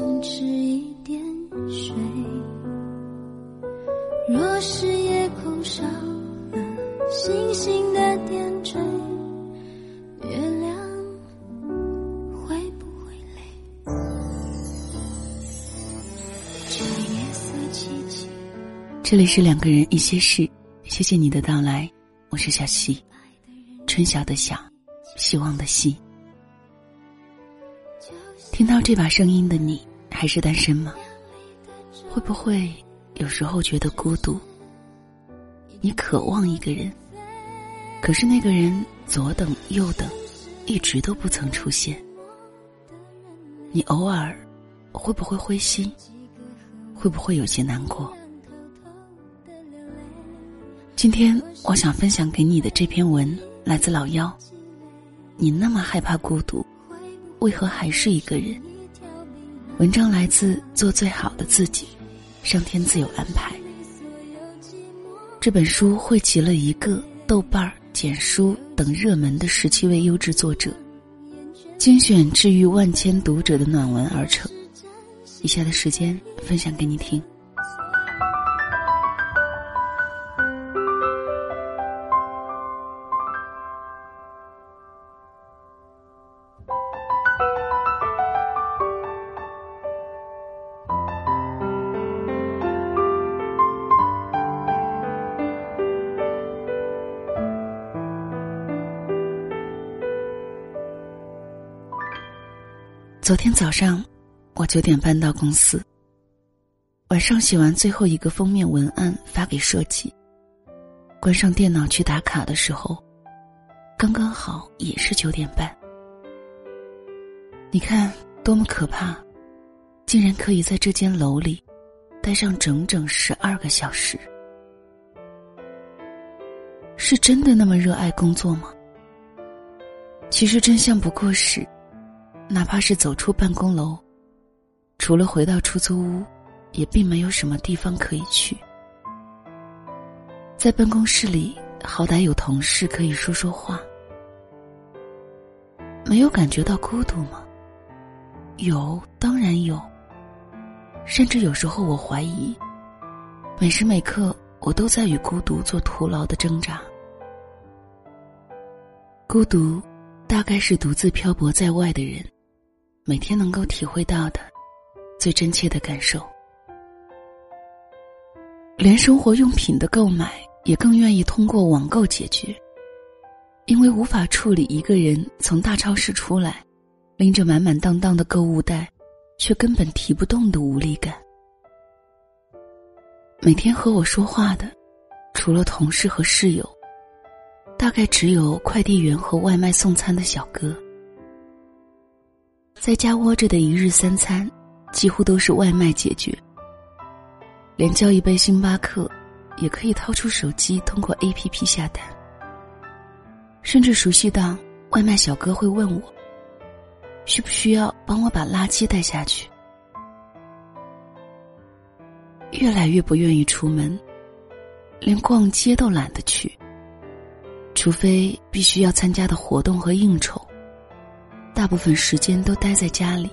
想吃一点水。若是夜空少了星星的点缀，月亮会不会累？这夜色凄清。这里是两个人一些事，谢谢你的到来，我是小溪，春晓的晓，希望的希。听到这把声音的你，还是单身吗？会不会有时候觉得孤独？你渴望一个人，可是那个人左等右等，一直都不曾出现。你偶尔会不会灰心？会不会有些难过？今天我想分享给你的这篇文来自老幺。你那么害怕孤独，为何还是一个人？文章来自做最好的自己，上天自有安排。这本书汇集了一个豆瓣儿、简书等热门的十七位优质作者，精选治愈万千读者的暖文而成。以下的时间分享给你听。昨天早上，我九点半到公司。晚上写完最后一个封面文案发给设计，关上电脑去打卡的时候，刚刚好也是九点半。你看多么可怕，竟然可以在这间楼里待上整整十二个小时。是真的那么热爱工作吗？其实真相不过是。哪怕是走出办公楼，除了回到出租屋，也并没有什么地方可以去。在办公室里，好歹有同事可以说说话，没有感觉到孤独吗？有，当然有。甚至有时候我怀疑，每时每刻我都在与孤独做徒劳的挣扎。孤独，大概是独自漂泊在外的人。每天能够体会到的最真切的感受，连生活用品的购买也更愿意通过网购解决，因为无法处理一个人从大超市出来，拎着满满当当的购物袋，却根本提不动的无力感。每天和我说话的，除了同事和室友，大概只有快递员和外卖送餐的小哥。在家窝着的一日三餐，几乎都是外卖解决。连叫一杯星巴克，也可以掏出手机通过 A P P 下单。甚至熟悉到外卖小哥会问我，需不需要帮我把垃圾带下去。越来越不愿意出门，连逛街都懒得去，除非必须要参加的活动和应酬。大部分时间都待在家里，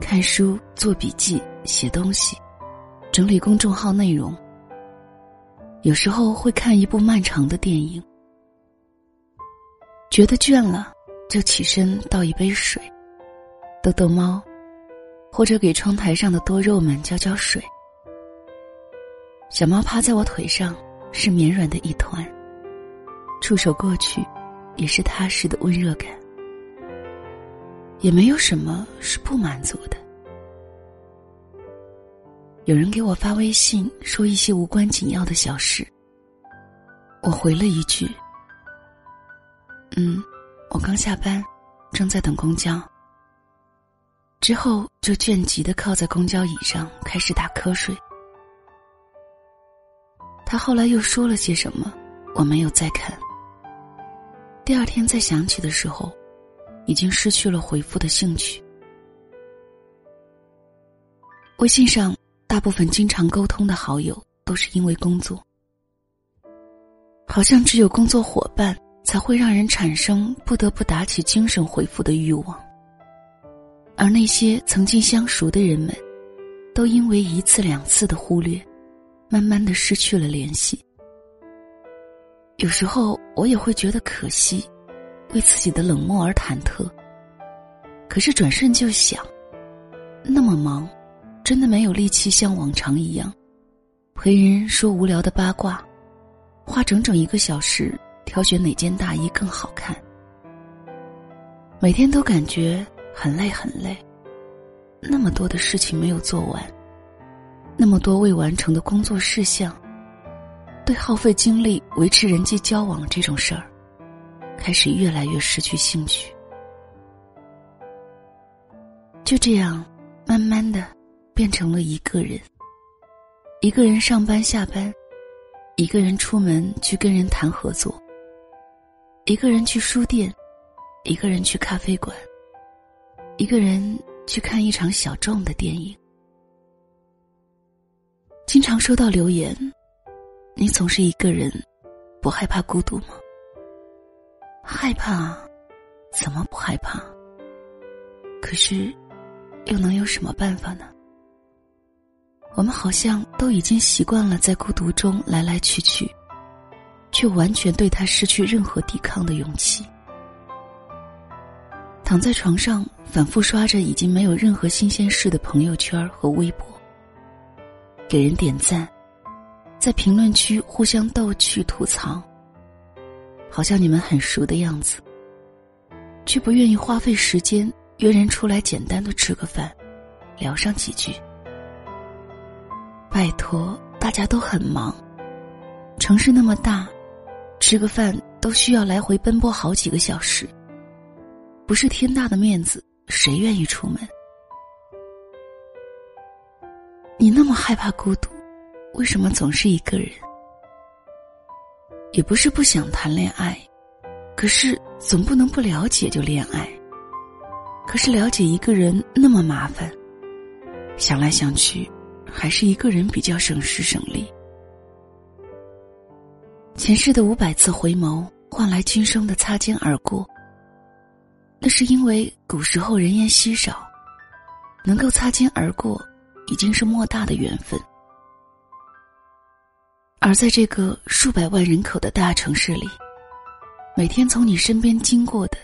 看书、做笔记、写东西、整理公众号内容。有时候会看一部漫长的电影，觉得倦了，就起身倒一杯水，逗逗猫，或者给窗台上的多肉们浇浇水。小猫趴在我腿上，是绵软的一团，触手过去，也是踏实的温热感。也没有什么是不满足的。有人给我发微信说一些无关紧要的小事，我回了一句：“嗯，我刚下班，正在等公交。”之后就倦极的靠在公交椅上开始打瞌睡。他后来又说了些什么，我没有再看。第二天再想起的时候。已经失去了回复的兴趣。微信上大部分经常沟通的好友都是因为工作，好像只有工作伙伴才会让人产生不得不打起精神回复的欲望，而那些曾经相熟的人们，都因为一次两次的忽略，慢慢的失去了联系。有时候我也会觉得可惜，为自己的冷漠而忐忑。可是转瞬就想，那么忙，真的没有力气像往常一样，陪人说无聊的八卦，花整整一个小时挑选哪件大衣更好看。每天都感觉很累很累，那么多的事情没有做完，那么多未完成的工作事项。对耗费精力维持人际交往这种事儿，开始越来越失去兴趣。就这样，慢慢的，变成了一个人。一个人上班下班，一个人出门去跟人谈合作，一个人去书店，一个人去咖啡馆，一个人去看一场小众的电影。经常收到留言。你总是一个人，不害怕孤独吗？害怕，怎么不害怕？可是，又能有什么办法呢？我们好像都已经习惯了在孤独中来来去去，却完全对他失去任何抵抗的勇气。躺在床上，反复刷着已经没有任何新鲜事的朋友圈和微博，给人点赞。在评论区互相逗趣吐槽，好像你们很熟的样子，却不愿意花费时间约人出来简单的吃个饭，聊上几句。拜托，大家都很忙，城市那么大，吃个饭都需要来回奔波好几个小时，不是天大的面子，谁愿意出门？你那么害怕孤独。为什么总是一个人？也不是不想谈恋爱，可是总不能不了解就恋爱。可是了解一个人那么麻烦，想来想去，还是一个人比较省时省力。前世的五百次回眸，换来今生的擦肩而过。那是因为古时候人烟稀少，能够擦肩而过，已经是莫大的缘分。而在这个数百万人口的大城市里，每天从你身边经过的，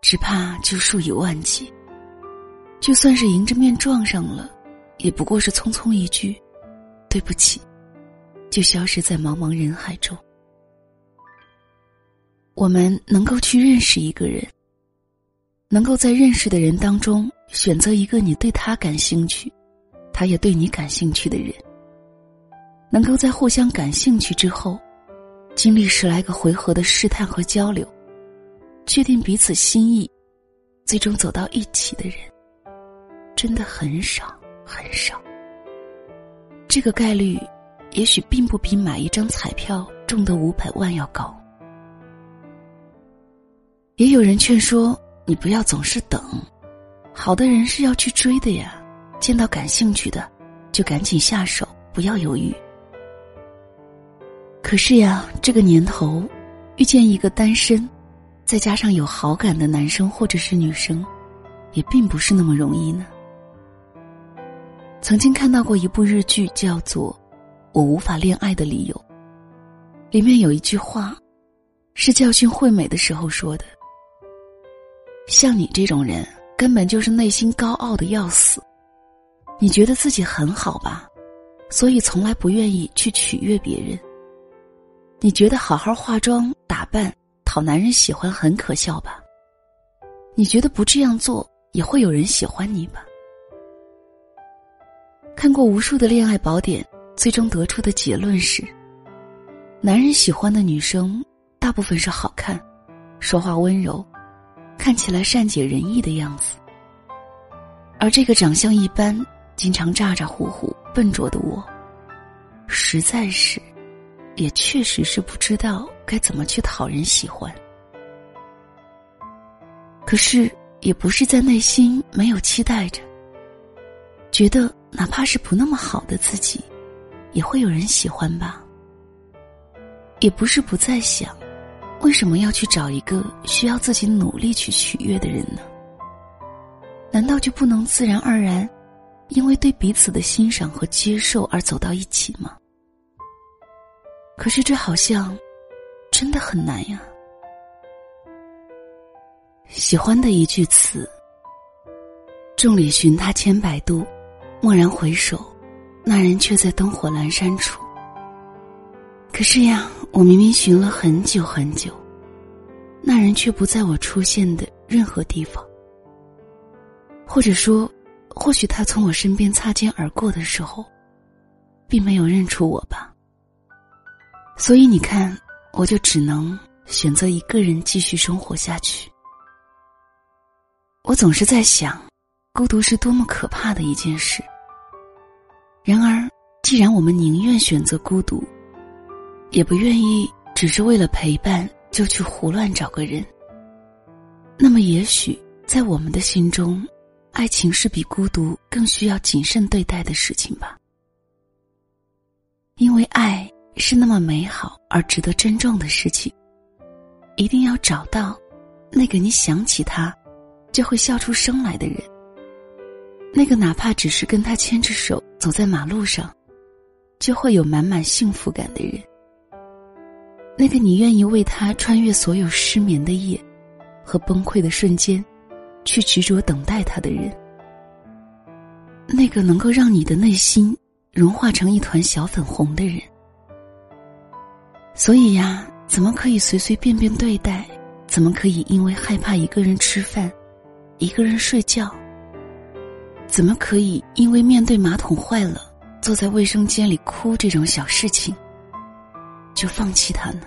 只怕就数以万计。就算是迎着面撞上了，也不过是匆匆一句“对不起”，就消失在茫茫人海中。我们能够去认识一个人，能够在认识的人当中选择一个你对他感兴趣，他也对你感兴趣的人。能够在互相感兴趣之后，经历十来个回合的试探和交流，确定彼此心意，最终走到一起的人，真的很少很少。这个概率，也许并不比买一张彩票中的五百万要高。也有人劝说你不要总是等，好的人是要去追的呀，见到感兴趣的，就赶紧下手，不要犹豫。可是呀，这个年头，遇见一个单身，再加上有好感的男生或者是女生，也并不是那么容易呢。曾经看到过一部日剧，叫做《我无法恋爱的理由》，里面有一句话，是教训惠美的时候说的：“像你这种人，根本就是内心高傲的要死，你觉得自己很好吧，所以从来不愿意去取悦别人。”你觉得好好化妆打扮讨男人喜欢很可笑吧？你觉得不这样做也会有人喜欢你吧？看过无数的恋爱宝典，最终得出的结论是：男人喜欢的女生大部分是好看、说话温柔、看起来善解人意的样子，而这个长相一般、经常咋咋呼呼、笨拙的我，实在是。也确实是不知道该怎么去讨人喜欢，可是也不是在内心没有期待着，觉得哪怕是不那么好的自己，也会有人喜欢吧。也不是不再想，为什么要去找一个需要自己努力去取悦的人呢？难道就不能自然而然，因为对彼此的欣赏和接受而走到一起吗？可是这好像，真的很难呀。喜欢的一句词：“众里寻他千百度，蓦然回首，那人却在灯火阑珊处。”可是呀，我明明寻了很久很久，那人却不在我出现的任何地方。或者说，或许他从我身边擦肩而过的时候，并没有认出我吧。所以你看，我就只能选择一个人继续生活下去。我总是在想，孤独是多么可怕的一件事。然而，既然我们宁愿选择孤独，也不愿意只是为了陪伴就去胡乱找个人。那么，也许在我们的心中，爱情是比孤独更需要谨慎对待的事情吧。因为爱是那么美好而值得珍重的事情，一定要找到那个你想起他就会笑出声来的人，那个哪怕只是跟他牵着手走在马路上，就会有满满幸福感的人。那个你愿意为他穿越所有失眠的夜和崩溃的瞬间，去执着等待他的人，那个能够让你的内心融化成一团小粉红的人。所以呀，怎么可以随随便便对待？怎么可以因为害怕一个人吃饭、一个人睡觉？怎么可以因为面对马桶坏了，坐在卫生间里哭这种小事情？就放弃他呢？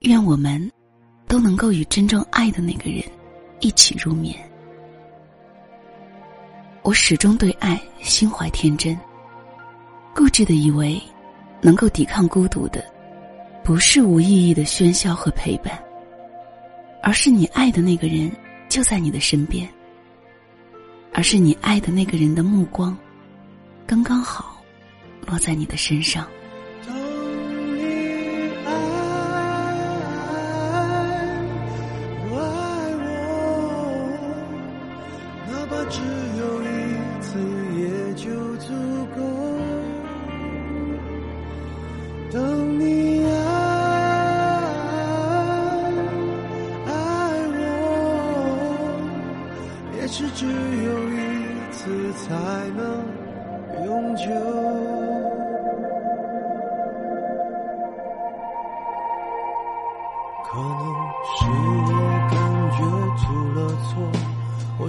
愿我们都能够与真正爱的那个人一起入眠。我始终对爱心怀天真，固执的以为，能够抵抗孤独的，不是无意义的喧嚣和陪伴，而是你爱的那个人就在你的身边，而是你爱的那个人的目光，刚刚好落在你的身上。只有一次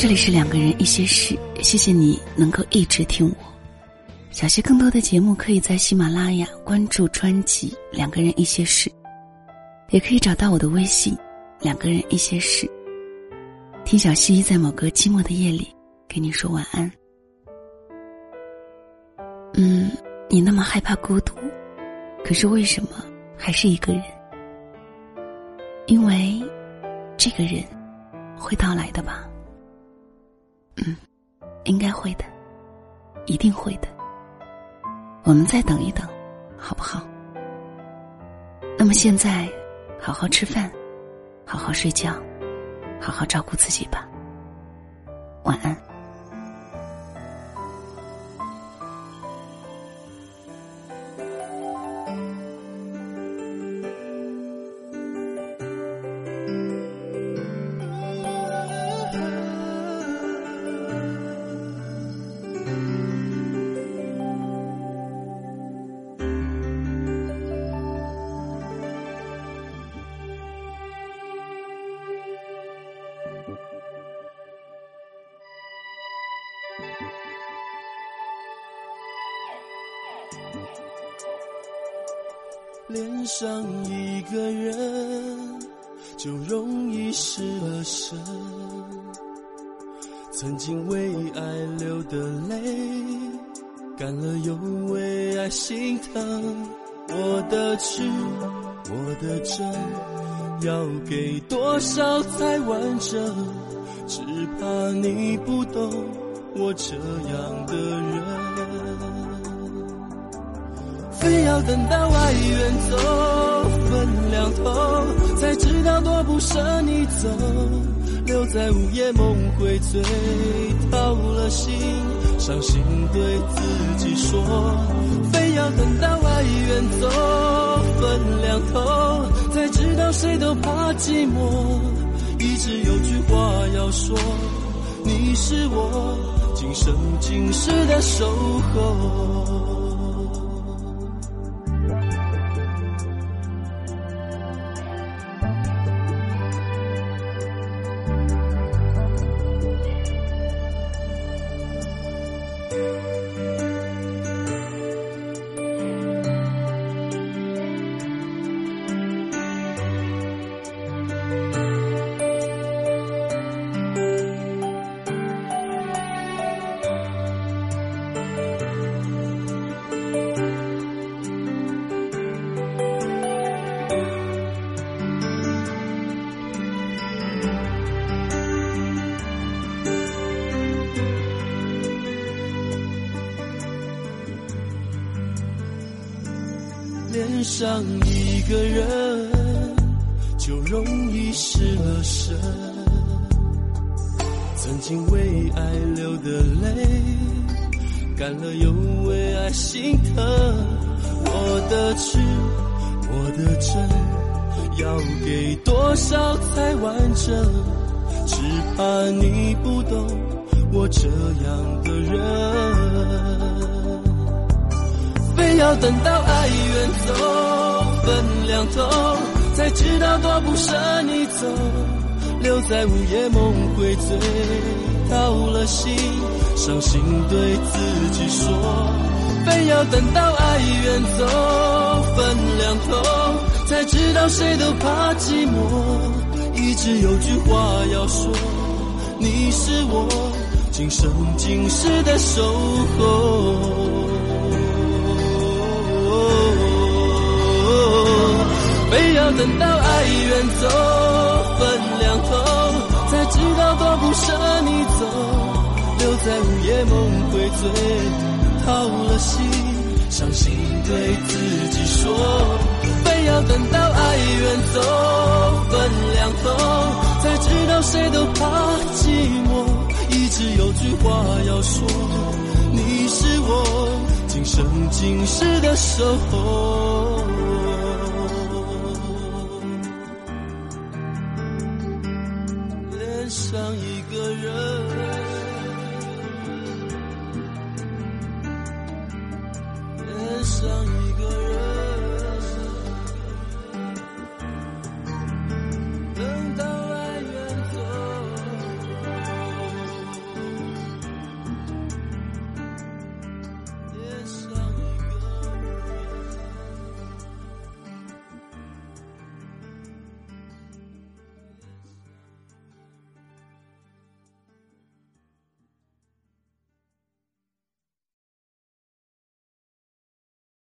这里是两个人一些事，谢谢你能够一直听我。小溪更多的节目可以在喜马拉雅关注专辑《两个人一些事》，也可以找到我的微信“两个人一些事”。听小溪在某个寂寞的夜里给你说晚安。嗯，你那么害怕孤独，可是为什么还是一个人？因为这个人会到来的吧。嗯，应该会的，一定会的。我们再等一等，好不好？那么现在，好好吃饭，好好睡觉，好好照顾自己吧。晚安。恋上一个人，就容易失了神。曾经为爱流的泪，干了又为爱心疼。我的痴，我的真，要给多少才完整？只怕你不懂我这样的人。非要等到爱远走，分两头，才知道多不舍你走。留在午夜梦回醉，掏了心，伤心对自己说。非要等到爱远走，分两头，才知道谁都怕寂寞。一直有句话要说，你是我今生今世的守候。上一个人，就容易失了神。曾经为爱流的泪，干了又为爱心疼。我的痴，我的真，要给多少才完整？只怕你不懂我这样的人。要等到爱远走，分两头，才知道多不舍你走。留在午夜梦回醉，掏了心，伤心对自己说。非要等到爱远走，分两头，才知道谁都怕寂寞。一直有句话要说，你是我今生今世的守候。等到爱远走，分两头，才知道多不舍你走。留在午夜梦回醉，掏了心，伤心对自己说。非要等到爱远走，分两头，才知道谁都怕寂寞。一直有句话要说，你是我今生今世的守候。人。的